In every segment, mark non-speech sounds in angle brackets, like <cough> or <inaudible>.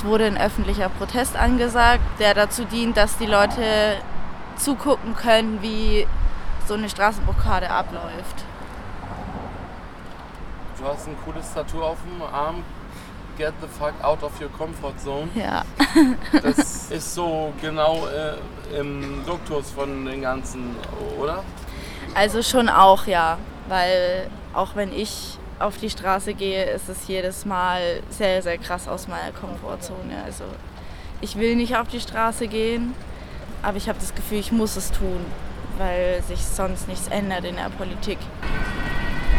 Jetzt wurde ein öffentlicher Protest angesagt, der dazu dient, dass die Leute zugucken können, wie so eine Straßenblockade abläuft. Du hast ein cooles Tattoo auf dem Arm. Get the fuck out of your comfort zone. Ja. Das <laughs> ist so genau äh, im Duktus von den ganzen, oder? Also schon auch, ja. Weil auch wenn ich auf die Straße gehe, ist es jedes Mal sehr, sehr krass aus meiner Komfortzone. Also ich will nicht auf die Straße gehen, aber ich habe das Gefühl, ich muss es tun, weil sich sonst nichts ändert in der Politik.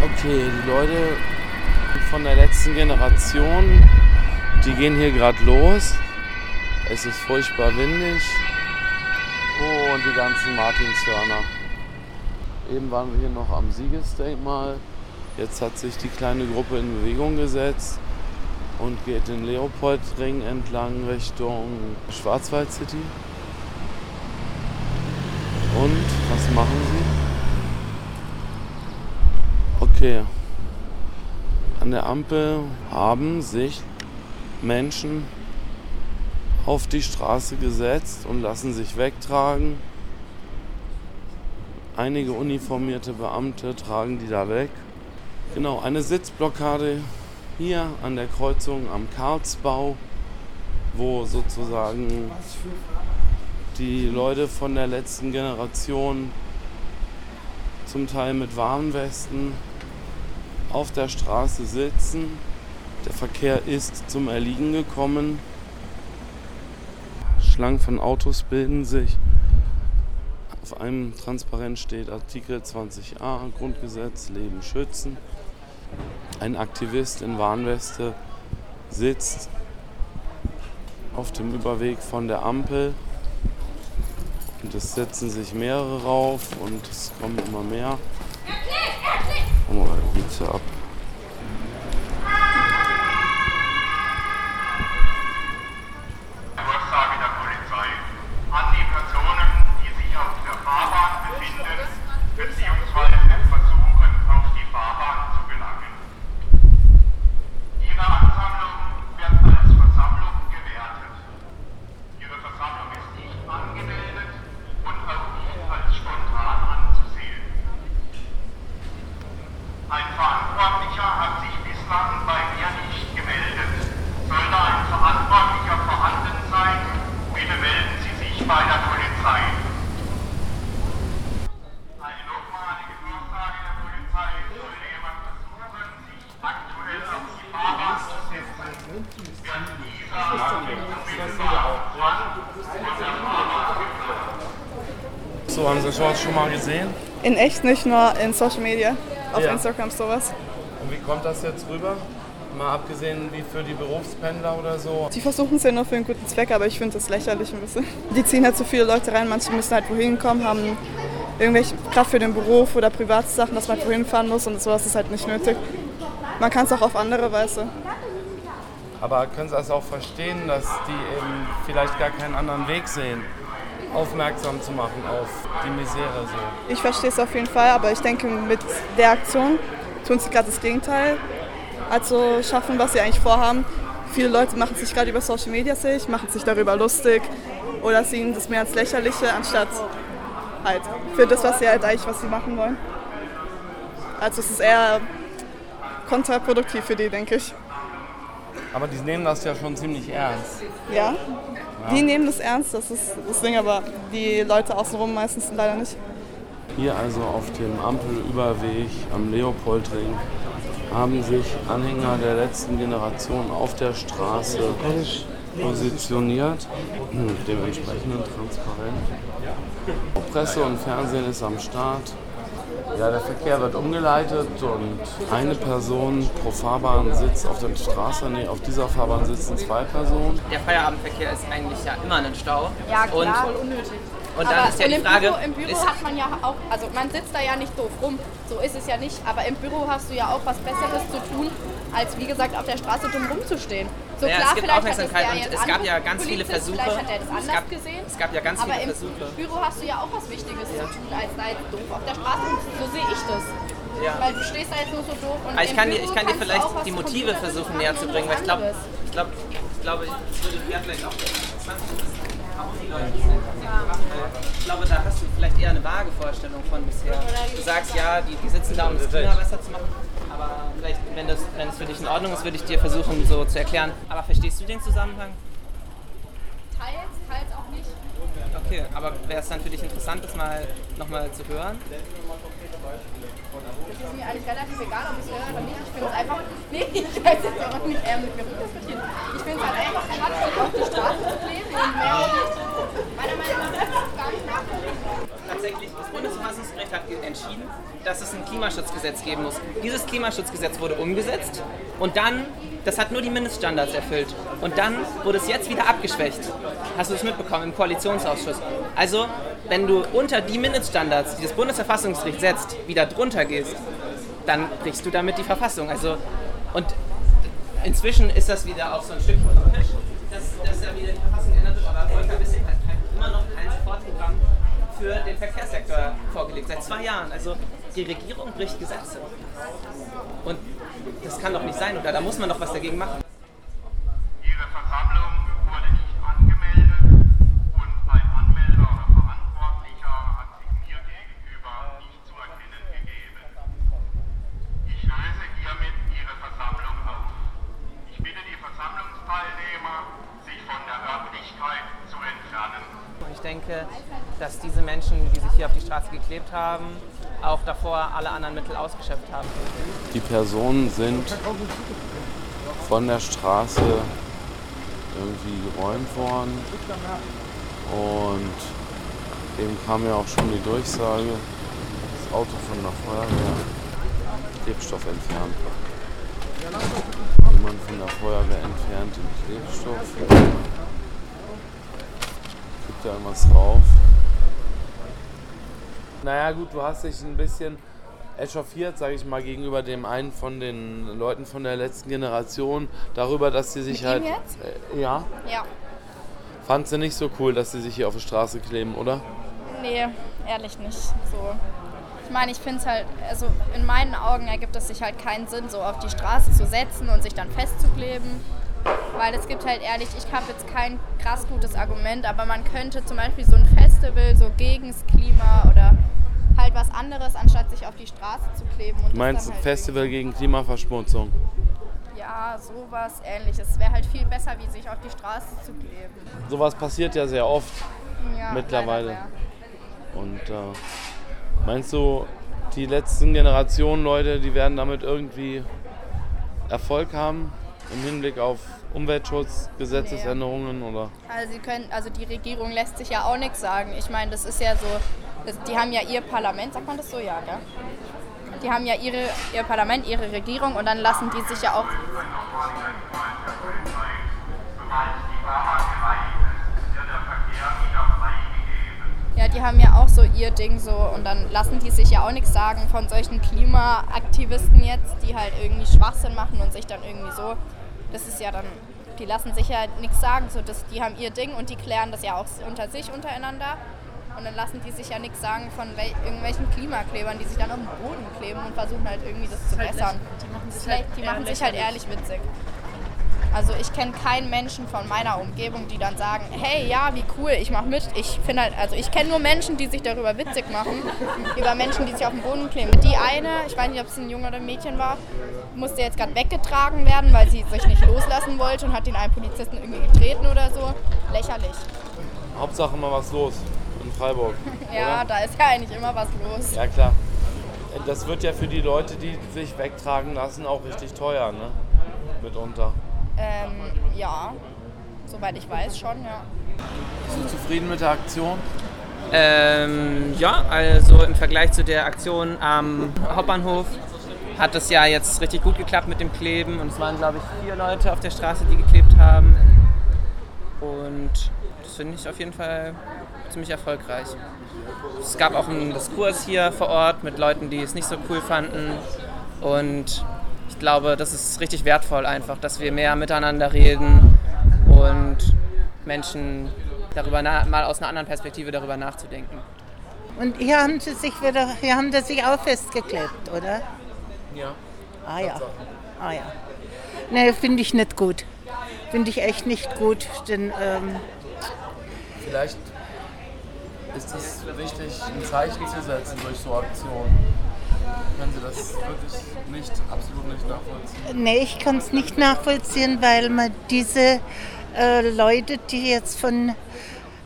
Okay, die Leute von der letzten Generation, die gehen hier gerade los. Es ist furchtbar windig. Oh, und die ganzen Martinshörner. Eben waren wir hier noch am Siegesdenkmal. Jetzt hat sich die kleine Gruppe in Bewegung gesetzt und geht den Leopoldring entlang Richtung Schwarzwald City. Und was machen sie? Okay. An der Ampel haben sich Menschen auf die Straße gesetzt und lassen sich wegtragen. Einige uniformierte Beamte tragen die da weg. Genau, eine Sitzblockade hier an der Kreuzung am Karlsbau, wo sozusagen die Leute von der letzten Generation zum Teil mit Warnwesten auf der Straße sitzen. Der Verkehr ist zum Erliegen gekommen. Schlangen von Autos bilden sich. Auf einem Transparent steht Artikel 20a Grundgesetz Leben schützen. Ein Aktivist in Warnweste sitzt auf dem Überweg von der Ampel und es setzen sich mehrere rauf und es kommen immer mehr. Oh, geht's ja ab. Durchsage der Polizei an die Personen, die sich auf der Fahrbahn befinden, beziehungsweise versuchen, auf die Fahrbahn zu gelangen. Ihre Ansammlung wird als Versammlung gewertet. Ihre Versammlung ist nicht angemeldet und auch nicht als spontan anzusehen. Ein Verantwortlicher hat sich bislang bei mir nicht gemeldet. Sollte ein Verantwortlicher vorhanden sein, bitte melden Sie sich bei der Polizei. Eine nochmalige Durchsage der Polizei soll jemand versuchen, sich aktuell auf die Fahrbahn zu setzen. Wird dieser unmittelbar Brand von der Fahrbahn geführt. So, haben Sie sowas schon mal gesehen? In echt nicht, nur in Social Media. Auf Ja. Instagram sowas. Und wie kommt das jetzt rüber? Mal abgesehen wie für die Berufspendler oder so. Die versuchen es ja nur für einen guten Zweck, aber ich finde das lächerlich ein bisschen. Die ziehen halt zu viele Leute rein, manche müssen halt wohin kommen, haben irgendwelche, gerade für den Beruf oder private Sachen, dass man halt wohin fahren muss und sowas ist halt nicht nötig. Man kann es auch auf andere Weise. Aber können Sie das auch verstehen, dass die eben vielleicht gar keinen anderen Weg sehen, aufmerksam zu machen auf die Misere so? Ich verstehe es auf jeden Fall, aber ich denke, mit der Aktion tun sie gerade das Gegenteil. Also schaffen, was sie eigentlich vorhaben. Viele Leute machen sich gerade über Social Media sich, machen sich darüber lustig oder sehen das mehr als Lächerliche, anstatt halt für das, was sie halt eigentlich, was sie machen wollen. Also es ist eher kontraproduktiv für die, denke ich. Aber die nehmen das ja schon ziemlich ernst. Ja, die nehmen das ernst, das ist das Ding, aber die Leute außenrum meistens leider nicht. Hier also auf dem Ampelüberweg am Leopoldring haben sich Anhänger der letzten Generation auf der Straße positioniert, mit dem entsprechenden Transparent. Presse und Fernsehen ist am Start. Ja, der Verkehr wird umgeleitet und eine Person pro Fahrbahn sitzt auf der Straße. Nee, auf dieser Fahrbahn sitzen zwei Personen. der Feierabendverkehr ist eigentlich ja immer ein Stau. Ja, klar. Und, Voll unnötig. und dann ist ja und die im Frage, Büro, im Büro ist, hat man ja auch, also man sitzt da ja nicht doof rum, so ist es ja nicht, aber im Büro hast du ja auch was Besseres zu tun, als wie gesagt auf der Straße dumm rumzustehen. So Naja, klar, es gibt Aufmerksamkeit und es gab ja ganz viele Versuche. Vielleicht hat er das Es anders gab- gesehen. es gab ja ganz aber viele im Versuche. Büro hast du ja auch was Wichtiges zu tun, als jetzt doof auf der Straße. So sehe ich das. Ja. Weil du stehst da jetzt nur so doof und Aber ich im kann dir, ich kann dir vielleicht die Motive versuchen näher zu bringen, weil ich glaube, ich glaub, ich glaube, es würde ja vielleicht auch interessant ich glaube, da hast du vielleicht eher eine vage Vorstellung von bisher. Du sagst ja, die, die sitzen da, um das Klima besser zu machen. Aber vielleicht, wenn das, wenn es für dich in Ordnung ist, würde ich dir versuchen, so zu erklären. Aber verstehst du den Zusammenhang? Teils, teils auch nicht. Okay, aber wäre es dann für dich interessant, das mal nochmal zu hören? Das ist mir eigentlich relativ egal, ob ich es höre oder nicht. Ich finde es einfach. Nee, <laughs> ich weiß jetzt auch nicht eher mit mir diskutieren. Ich finde es halt einfach Quatsch, auf die Straße zu kleben und mehr auch nicht. Meiner Meinung nach ist das gar nicht nachvollziehbar. Tatsächlich, das Bundesverfassungsgericht hat entschieden, dass es ein Klimaschutzgesetz geben muss. Dieses Klimaschutzgesetz wurde umgesetzt und dann, das hat nur die Mindeststandards erfüllt. Und dann wurde es jetzt wieder abgeschwächt. Hast du es mitbekommen im Koalitionsausschuss? Also, wenn du unter die Mindeststandards, die das Bundesverfassungsgericht setzt, wieder drunter gehst, dann brichst du damit die Verfassung. Also, und inzwischen ist das wieder auch so ein Stück vom Tisch, dass, dass ja wieder die Verfassung geändert wird, aber Volker Wissing hat halt immer noch kein Sofortprogramm für den Verkehrssektor vorgelegt, seit zwei Jahren. Also die Regierung bricht Gesetze. Und das kann doch nicht sein, oder? Da muss man doch was dagegen machen. Ihre denke, dass diese Menschen, die sich hier auf die Straße geklebt haben, auch davor alle anderen Mittel ausgeschöpft haben. Die Personen sind von der Straße irgendwie geräumt worden. Und eben kam ja auch schon die Durchsage, das Auto von der Feuerwehr, Klebstoff entfernt. Jemand von der Feuerwehr entfernt den Klebstoff. Gibt da irgendwas drauf. Naja gut, du hast dich ein bisschen echauffiert, sage ich mal, gegenüber dem einen von den Leuten von der letzten Generation, darüber, dass sie sich Mit halt... ihm jetzt? Äh, ja, Ja. fandst du nicht so cool, dass sie sich hier auf die Straße kleben, oder? Nee, ehrlich nicht. So. Ich meine, ich finde es halt, also in meinen Augen ergibt es sich halt keinen Sinn, so auf die Straße zu setzen und sich dann festzukleben. Weil es gibt halt ehrlich, ich habe jetzt kein krass gutes Argument, aber man könnte zum Beispiel so ein Festival so gegen das Klima oder halt was anderes, anstatt sich auf die Straße zu kleben. Und Du meinst ein halt Festival gegen Klimaverschmutzung? Ja, sowas ähnliches. Es wäre halt viel besser, wie sich auf die Straße zu kleben. Sowas passiert ja sehr oft. Ja, Mittlerweile. Und äh, meinst du, die letzten Generationen Leute, die werden damit irgendwie Erfolg haben im Hinblick auf Umweltschutz, Gesetzesänderungen oder? Also, sie können, also die Regierung lässt sich ja auch nichts sagen. Ich meine, das ist ja so, das, die haben ja ihr Parlament, sagt man das so, ja, gell? Die haben ja ihre, ihr Parlament, ihre Regierung und dann lassen die sich ja auch. Die haben ja auch so ihr Ding so und dann lassen die sich ja auch nichts sagen von solchen Klimaaktivisten jetzt, die halt irgendwie Schwachsinn machen und sich dann irgendwie so. Das ist ja dann, die lassen sich ja nichts sagen, so das, die haben ihr Ding und die klären das ja auch unter sich untereinander. Und dann lassen die sich ja nichts sagen von wel irgendwelchen Klimaklebern, die sich dann auf den Boden kleben und versuchen halt irgendwie das zu bessern. Das ist läch- die machen sich halt ehrlich witzig. Also ich kenne keinen Menschen von meiner Umgebung, die dann sagen, hey, ja, wie cool, ich mache mit. Ich finde halt, also ich kenne nur Menschen, die sich darüber witzig machen, über Menschen, die sich auf den Boden kleben. Die eine, ich weiß nicht, ob es ein Junge oder ein Mädchen war, musste jetzt gerade weggetragen werden, weil sie sich nicht loslassen wollte und hat den einen Polizisten irgendwie getreten oder so. Lächerlich. Hauptsache mal was los in Freiburg. <laughs> Ja, oder? da ist ja eigentlich immer was los. Ja klar. Das wird ja für die Leute, die sich wegtragen lassen, auch richtig teuer, ne? Mitunter. Ähm, ja, soweit ich weiß schon, ja. Bist du zufrieden mit der Aktion? Ähm, ja, also im Vergleich zu der Aktion am Hauptbahnhof hat es ja jetzt richtig gut geklappt mit dem Kleben und es waren, glaube ich, vier Leute auf der Straße, die geklebt haben. Und das finde ich auf jeden Fall ziemlich erfolgreich. Es gab auch einen Diskurs hier vor Ort mit Leuten, die es nicht so cool fanden. Und ich glaube, das ist richtig wertvoll einfach, dass wir mehr miteinander reden und Menschen darüber mal aus einer anderen Perspektive darüber nachzudenken. Und hier haben sie sich wieder, hier haben sie sich auch festgeklebt, oder? Ja. Ah ja. Ah ja. Nee, finde ich nicht gut. finde ich echt nicht gut. Denn ähm, Vielleicht ist es wichtig, ein Zeichen zu setzen durch so Aktionen. Wirklich nicht, absolut nicht nachvollziehen? nee, ich kann es nicht nachvollziehen, weil man diese äh, Leute, die jetzt von,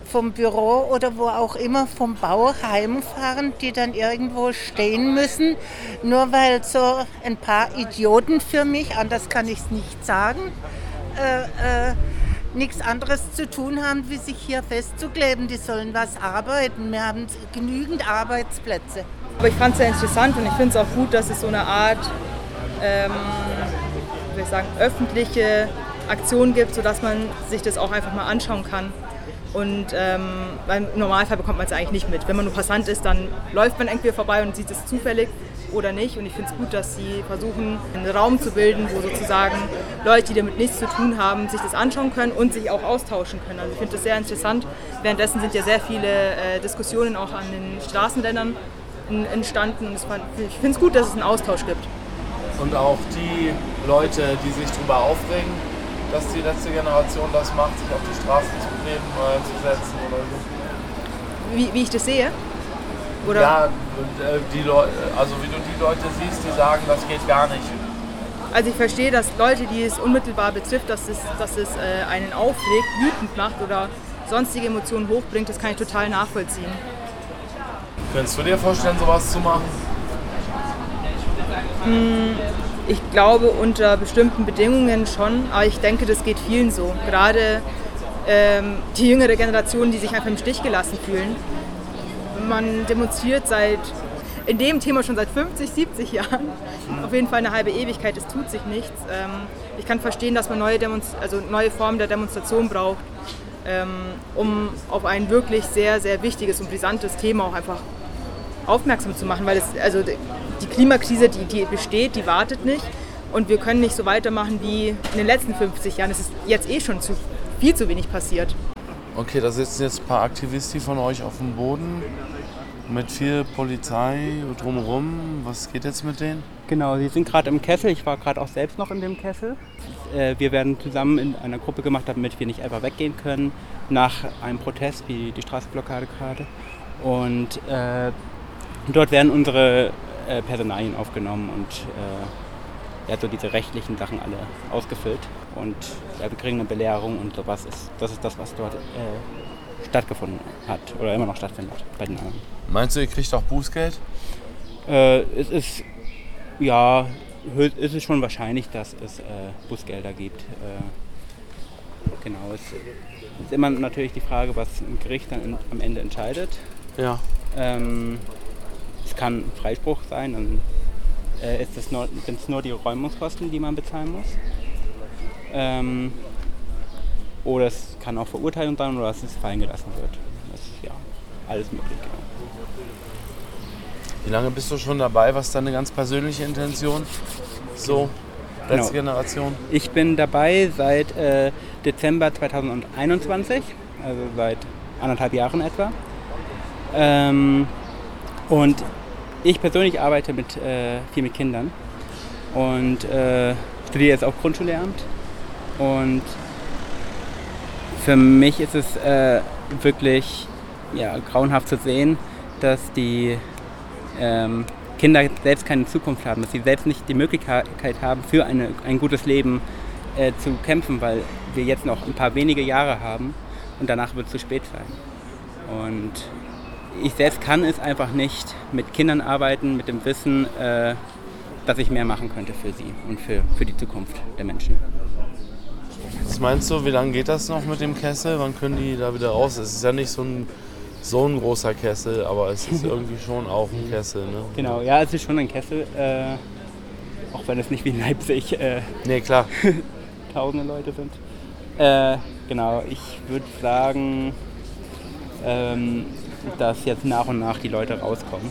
vom Büro oder wo auch immer vom Bau heimfahren, die dann irgendwo stehen müssen, nur weil so ein paar Idioten für mich, anders kann ich es nicht sagen, äh, äh, nichts anderes zu tun haben, wie sich hier festzukleben. Die sollen was arbeiten. Wir haben genügend Arbeitsplätze. Aber ich fand es sehr interessant und ich finde es auch gut, dass es so eine Art, ähm, wie ich sagen, öffentliche Aktion gibt, sodass man sich das auch einfach mal anschauen kann. Und ähm, im Normalfall bekommt man es eigentlich nicht mit. Wenn man nur Passant ist, dann läuft man irgendwie vorbei und sieht es zufällig oder nicht. Und ich finde es gut, dass sie versuchen, einen Raum zu bilden, wo sozusagen Leute, die damit nichts zu tun haben, sich das anschauen können und sich auch austauschen können. Also ich finde das sehr interessant. Währenddessen sind ja sehr viele äh, Diskussionen auch an den Straßenrändern en- entstanden. Ich finde es gut, dass es einen Austausch gibt. Und auch die Leute, die sich darüber aufregen, dass die letzte Generation das macht, sich auf die Straße zu kleben, äh, zu setzen oder so. Wie, wie ich das sehe. Oder? Ja, äh, die also wie du die Leute siehst, die sagen, das geht gar nicht. Also ich verstehe, dass Leute, die es unmittelbar betrifft, dass es, dass es äh, einen aufregt, wütend macht oder sonstige Emotionen hochbringt, das kann ich total nachvollziehen. Könntest du dir vorstellen, sowas zu machen? Ich glaube unter bestimmten Bedingungen schon, aber ich denke, das geht vielen so. Gerade ähm, die jüngere Generation, die sich einfach im Stich gelassen fühlen. Man demonstriert seit in dem Thema schon seit 50, 70 Jahren. Auf jeden Fall eine halbe Ewigkeit, es tut sich nichts. Ähm, ich kann verstehen, dass man neue, Demonst also neue Formen der Demonstration braucht, ähm, um auf ein wirklich sehr, sehr wichtiges und brisantes Thema auch einfach aufmerksam zu machen, weil es, also die Klimakrise, die, die besteht, die wartet nicht und wir können nicht so weitermachen wie in den letzten 50 Jahren. Es ist jetzt eh schon zu, viel zu wenig passiert. Okay, da sitzen jetzt ein paar Aktivisten von euch auf dem Boden mit viel Polizei drumherum. Was geht jetzt mit denen? Genau, sie sind gerade im Kessel. Ich war gerade auch selbst noch in dem Kessel. Äh, wir werden zusammen in einer Gruppe gemacht, damit wir nicht einfach weggehen können nach einem Protest wie die Straßenblockade gerade. Und äh, dort werden unsere äh, Personalien aufgenommen und äh, ja, so diese rechtlichen Sachen alle ausgefüllt. Und ja, wir kriegen eine Belehrung und sowas. Ist, das ist das, was dort äh, stattgefunden hat oder immer noch stattfindet bei den anderen. Meinst du, ihr kriegt auch Bußgeld? Äh, es ist, ja, es ist schon wahrscheinlich, dass es äh, Bußgelder gibt. Äh, genau, es ist immer natürlich die Frage, was ein Gericht dann in, am Ende entscheidet. Ja. Ähm, es kann Freispruch sein, dann äh, ist es nur, sind es nur die Räumungskosten, die man bezahlen muss. Ähm, oder es kann auch Verurteilung sein oder dass es fallen gelassen wird. Das ist ja alles möglich. Wie lange bist du schon dabei? Was ist deine ganz persönliche Intention? So, letzte Genau. Generation. Ich bin dabei seit äh, Dezember 2021, also seit anderthalb Jahren etwa. Ähm, und ich persönlich arbeite mit, äh, viel mit Kindern und äh, studiere jetzt auch Grundschullehramt. Und für mich ist es äh, wirklich ja, grauenhaft zu sehen, dass die ähm, Kinder selbst keine Zukunft haben, dass sie selbst nicht die Möglichkeit haben, für eine, ein gutes Leben äh, zu kämpfen, weil wir jetzt noch ein paar wenige Jahre haben und danach wird es zu spät sein. Und ich selbst kann es einfach nicht mit Kindern arbeiten, mit dem Wissen, äh, dass ich mehr machen könnte für sie und für, für die Zukunft der Menschen. Was meinst du, wie lange geht das noch mit dem Kessel? Wann können die da wieder raus? Es ist ja nicht so ein, so ein großer Kessel, aber es ist <laughs> irgendwie schon auch ein Kessel. Ne? Genau, ja, es ist schon ein Kessel, äh, auch wenn es nicht wie in Leipzig äh, Nee, klar. <laughs> tausende Leute sind. Äh, genau, ich würde sagen, ähm, dass jetzt nach und nach die Leute rauskommen.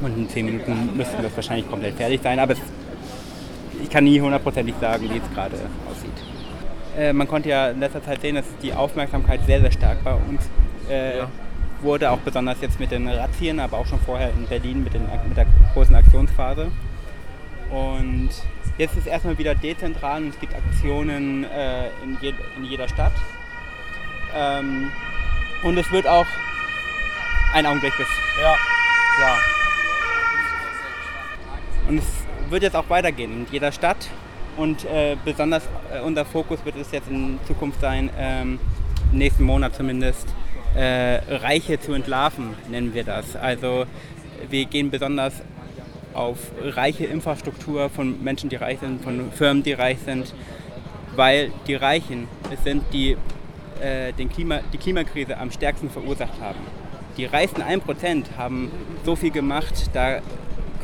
Und in zehn Minuten müssten das wahrscheinlich komplett fertig sein, aber es, ich kann nie hundertprozentig sagen, wie es gerade aussieht. Äh, man konnte ja in letzter Zeit sehen, dass die Aufmerksamkeit sehr, sehr stark bei uns äh, wurde, auch besonders jetzt mit den Razzien, aber auch schon vorher in Berlin mit, den, mit der großen Aktionsphase. Und jetzt ist es erstmal wieder dezentral und es gibt Aktionen äh, in, je, in jeder Stadt. Ähm, und es wird auch ein Augenblick bis. Ja, klar. Und es wird jetzt auch weitergehen in jeder Stadt. Und äh, besonders äh, unser Fokus wird es jetzt in Zukunft sein, ähm, im nächsten Monat zumindest, äh, Reiche zu entlarven, nennen wir das. Also wir gehen besonders auf reiche Infrastruktur von Menschen, die reich sind, von Firmen, die reich sind, weil die Reichen es sind, die äh, den Klima, die Klimakrise am stärksten verursacht haben. Die reichsten 1% haben so viel gemacht, da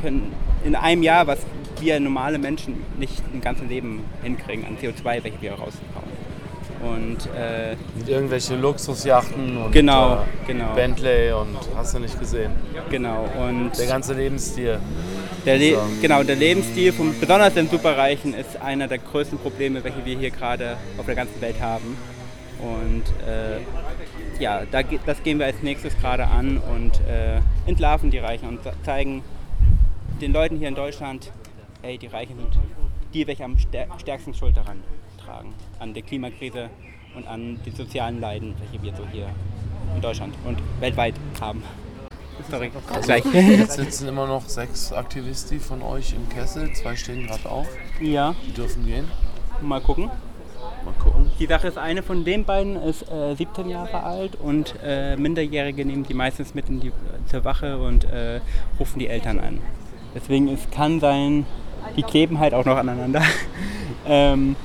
können in einem Jahr, was wir normale Menschen nicht ein ganzes Leben hinkriegen an CO2, welche wir rausbekommen. Und äh, Und irgendwelche Luxusjachten und Genau, äh, genau. Bentley und hast du nicht gesehen. genau und Der ganze Lebensstil. Der, Le So. genau, der Lebensstil, von, besonders den Superreichen, ist einer der größten Probleme, welche wir hier gerade auf der ganzen Welt haben. Und äh, ja, da, das gehen wir als nächstes gerade an und äh, entlarven die Reichen und zeigen den Leuten hier in Deutschland, ey, die Reichen sind die, welche am stär stärksten Schuld daran tragen, an der Klimakrise und an den sozialen Leiden, welche wir so hier in Deutschland und weltweit haben. Sorry, gleich. Jetzt sitzen immer noch sechs Aktivisten von euch im Kessel. Zwei stehen gerade auf. ja, Die dürfen gehen. mal gucken. Mal gucken. Die Sache ist, eine von den beiden ist äh, 17 Jahre alt und äh, Minderjährige nehmen die meistens mit in die, zur Wache und äh, rufen die Eltern an. Deswegen es kann sein, die kleben halt auch noch aneinander. <laughs> ähm,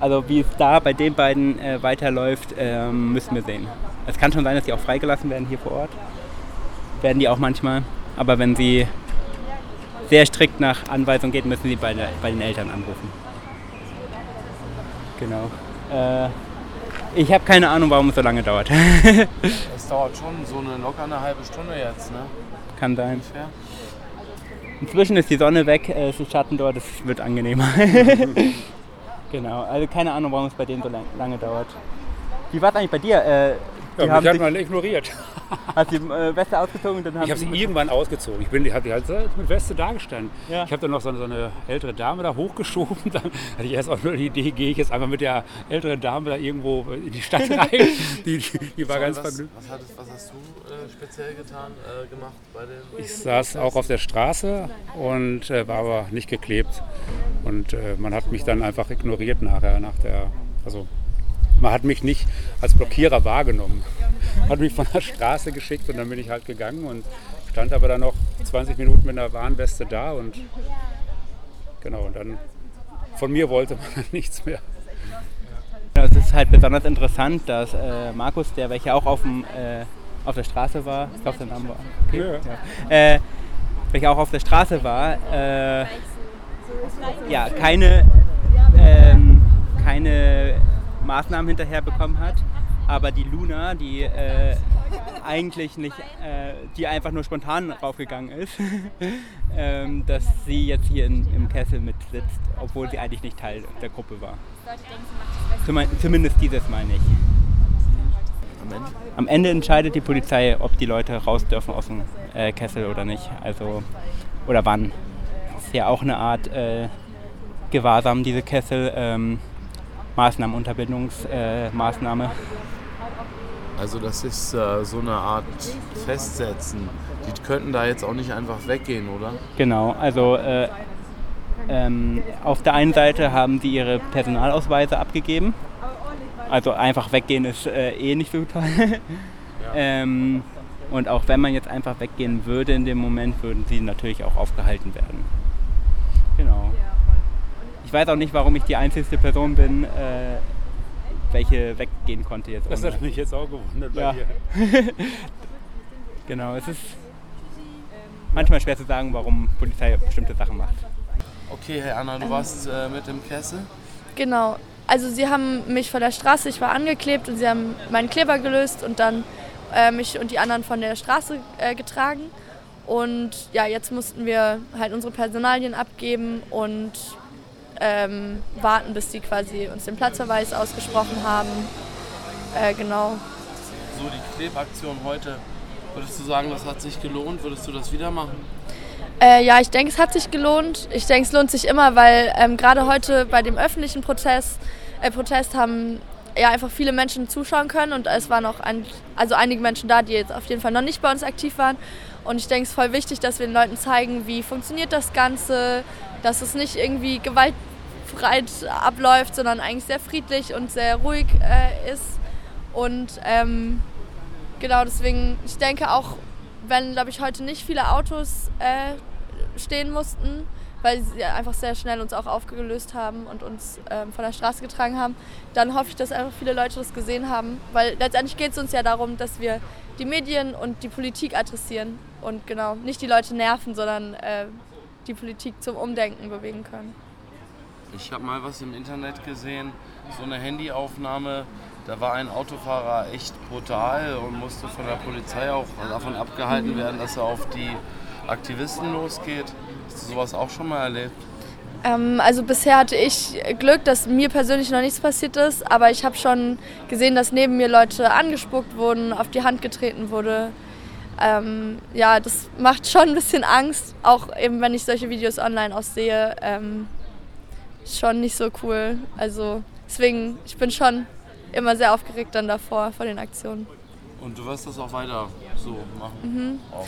also wie es da bei den beiden äh, weiterläuft, ähm, müssen wir sehen. Es kann schon sein, dass die auch freigelassen werden hier vor Ort. Werden die auch manchmal. Aber wenn sie sehr strikt nach Anweisung geht, müssen sie bei, der, bei den Eltern anrufen. Genau. Äh, ich habe keine Ahnung, warum es so lange dauert. <laughs> Es dauert schon so eine locker eine halbe Stunde jetzt, ne? Kann sein. Ungefähr. Inzwischen ist die Sonne weg, äh, es ist Schatten dort, es wird angenehmer. <laughs> genau, also keine Ahnung, warum es bei denen so lang, lange dauert. Wie war es eigentlich bei dir? Äh, die Ja, haben mich hat man ignoriert. <laughs> hast die äh, Weste ausgezogen dann haben Ich habe sie irgendwann ausgezogen. Ich bin, die hat die halt mit Weste dagestanden. Ja. Ich habe dann noch so eine, so eine ältere Dame da hochgeschoben. <laughs> Dann hatte ich erst auch nur die Idee, gehe ich jetzt einfach mit der älteren Dame da irgendwo in die Stadt <laughs> rein. Die, die, die war ganz was, vergnügt. was, hattest, was hast du äh, speziell getan, äh, gemacht bei den. Ich saß auch auf der Straße und äh, war aber nicht geklebt. Und äh, man hat mich dann einfach ignoriert nachher. Nach der, also man hat mich nicht als Blockierer wahrgenommen. Hat mich von der Straße geschickt und dann bin ich halt gegangen und stand aber dann noch 20 Minuten mit einer Warnweste da und genau, und dann von mir wollte man <laughs> nichts mehr. Ja, Es ist halt besonders interessant, dass äh, Markus, der welcher auch auf, dem, äh, auf der Straße war, ich glaube, sein Name war, okay, ja. Äh, welcher auch auf der Straße war, äh, ja, keine, ähm, keine Maßnahmen hinterher bekommen hat, aber die Luna, die äh, eigentlich nicht, äh, die einfach nur spontan raufgegangen ist, <laughs> ähm, dass sie jetzt hier in, im Kessel mitsitzt, obwohl sie eigentlich nicht Teil der Gruppe war. Zume- Zumindest dieses Mal nicht. Am Ende? Am Ende entscheidet die Polizei, ob die Leute raus dürfen aus dem äh, Kessel oder nicht. Also, oder wann. Das ist ja auch eine Art äh, Gewahrsam, diese Kessel. Ähm, Maßnahmen, Unterbindungsmaßnahme. Äh. Also das ist äh, so eine Art Festsetzen. Die könnten da jetzt auch nicht einfach weggehen, oder? Genau, also äh, ähm, auf der einen Seite haben sie ihre Personalausweise abgegeben. Also einfach weggehen ist äh, eh nicht so toll. <laughs> ähm, und auch wenn man jetzt einfach weggehen würde in dem Moment, würden sie natürlich auch aufgehalten werden. Ich weiß auch nicht, warum ich die einzigste Person bin, äh, welche weggehen konnte jetzt. Das ohne- hat mich jetzt auch gewundert bei Ja. dir. <laughs> Genau, es ist manchmal schwer zu sagen, warum Polizei bestimmte Sachen macht. Okay, hey Anna, du warst äh, mit dem Kessel. Genau. Also sie haben mich von der Straße, ich war angeklebt und sie haben meinen Kleber gelöst und dann äh, mich und die anderen von der Straße äh, getragen. Und ja, jetzt mussten wir halt unsere Personalien abgeben und ähm, warten, bis die quasi uns den Platzverweis ausgesprochen haben. Äh, genau. So die Klebaktion heute. Würdest du sagen, das hat sich gelohnt? Würdest du das wieder machen? Äh, ja, ich denke, es hat sich gelohnt. Ich denke, es lohnt sich immer, weil ähm, gerade heute bei dem öffentlichen Protest, äh, Protest haben ja einfach viele Menschen zuschauen können und es waren auch ein, also einige Menschen da, die jetzt auf jeden Fall noch nicht bei uns aktiv waren. Und ich denke, es ist voll wichtig, dass wir den Leuten zeigen, wie funktioniert das Ganze, dass es nicht irgendwie gewaltfrei abläuft, sondern eigentlich sehr friedlich und sehr ruhig äh, ist. Und ähm, genau deswegen, ich denke auch, wenn, glaube ich, heute nicht viele Autos äh, stehen mussten, weil sie einfach sehr schnell uns auch aufgelöst haben und uns ähm, von der Straße getragen haben, dann hoffe ich, dass einfach viele Leute das gesehen haben, weil letztendlich geht es uns ja darum, dass wir die Medien und die Politik adressieren und genau nicht die Leute nerven, sondern äh, die Politik zum Umdenken bewegen können. Ich habe mal was im Internet gesehen, so eine Handyaufnahme. Da war ein Autofahrer echt brutal und musste von der Polizei auch davon abgehalten werden, dass er auf die Aktivisten losgeht. Hast du sowas auch schon mal erlebt? Ähm, also bisher hatte ich Glück, dass mir persönlich noch nichts passiert ist, aber ich habe schon gesehen, dass neben mir Leute angespuckt wurden, auf die Hand getreten wurde. Ähm, ja, das macht schon ein bisschen Angst, auch eben wenn ich solche Videos online auch sehe. Ähm, schon nicht so cool. Also deswegen, ich bin schon immer sehr aufgeregt dann davor, vor den Aktionen. Und du wirst das auch weiter so machen? Mhm. Auch.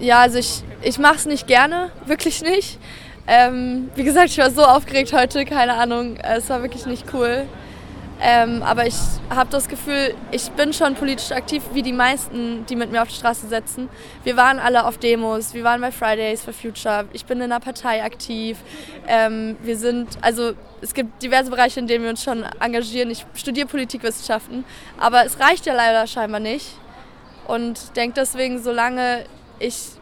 Ja, also ich, ich mache es nicht gerne, wirklich nicht. Ähm, wie gesagt, ich war so aufgeregt heute, keine Ahnung, es war wirklich nicht cool. Ähm, aber ich habe das Gefühl, ich bin schon politisch aktiv, wie die meisten, die mit mir auf die Straße setzen. Wir waren alle auf Demos, wir waren bei Fridays for Future, ich bin in einer Partei aktiv. Ähm, wir sind, also es gibt diverse Bereiche, in denen wir uns schon engagieren. Ich studiere Politikwissenschaften, aber es reicht ja leider scheinbar nicht. Und denke deswegen, solange ich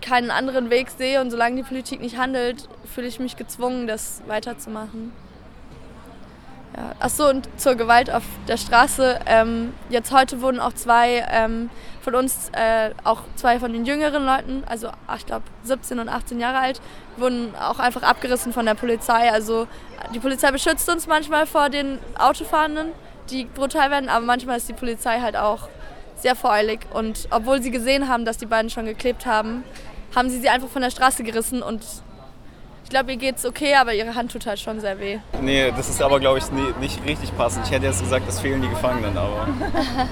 keinen anderen Weg sehe und solange die Politik nicht handelt, fühle ich mich gezwungen, das weiterzumachen. Ja. Achso, und zur Gewalt auf der Straße. Ähm, jetzt heute wurden auch zwei ähm, von uns, äh, auch zwei von den jüngeren Leuten, also ich glaube 17 und 18 Jahre alt, wurden auch einfach abgerissen von der Polizei. Also die Polizei beschützt uns manchmal vor den Autofahrenden, die brutal werden, aber manchmal ist die Polizei halt auch sehr voreilig. Und obwohl sie gesehen haben, dass die beiden schon geklebt haben, haben sie sie einfach von der Straße gerissen und ich glaube, ihr geht's okay, aber ihre Hand tut halt schon sehr weh. Nee, das ist aber, glaube ich, nie, nicht richtig passend. Ich hätte jetzt gesagt, es fehlen die Gefangenen, aber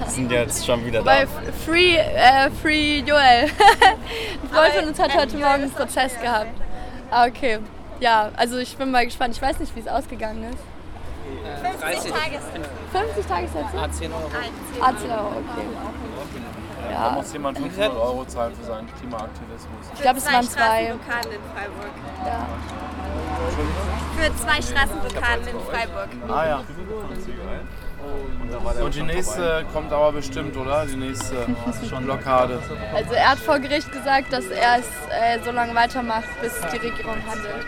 die sind jetzt schon wieder da. Bei Free, äh, Free Joel. <laughs> Ein Freund von uns hat heute Morgen einen Prozess gehabt. Ah, okay. Ja, also ich bin mal gespannt. Ich weiß nicht, wie es ausgegangen ist. 50 Tages. 50 Tagessätze? A 10 Euro. A 10 Euro, okay. Da muss jemand 500 Euro zahlen für seinen Klimaaktivismus. Ich glaube, es waren zwei. Straßenblockaden in Freiburg. Ja. Für zwei Straßenblockaden in Freiburg. Ah ja. Und die nächste kommt aber bestimmt, oder? Die nächste <laughs> Blockade. Also er hat vor Gericht gesagt, dass er es äh, so lange weitermacht, bis die Regierung handelt.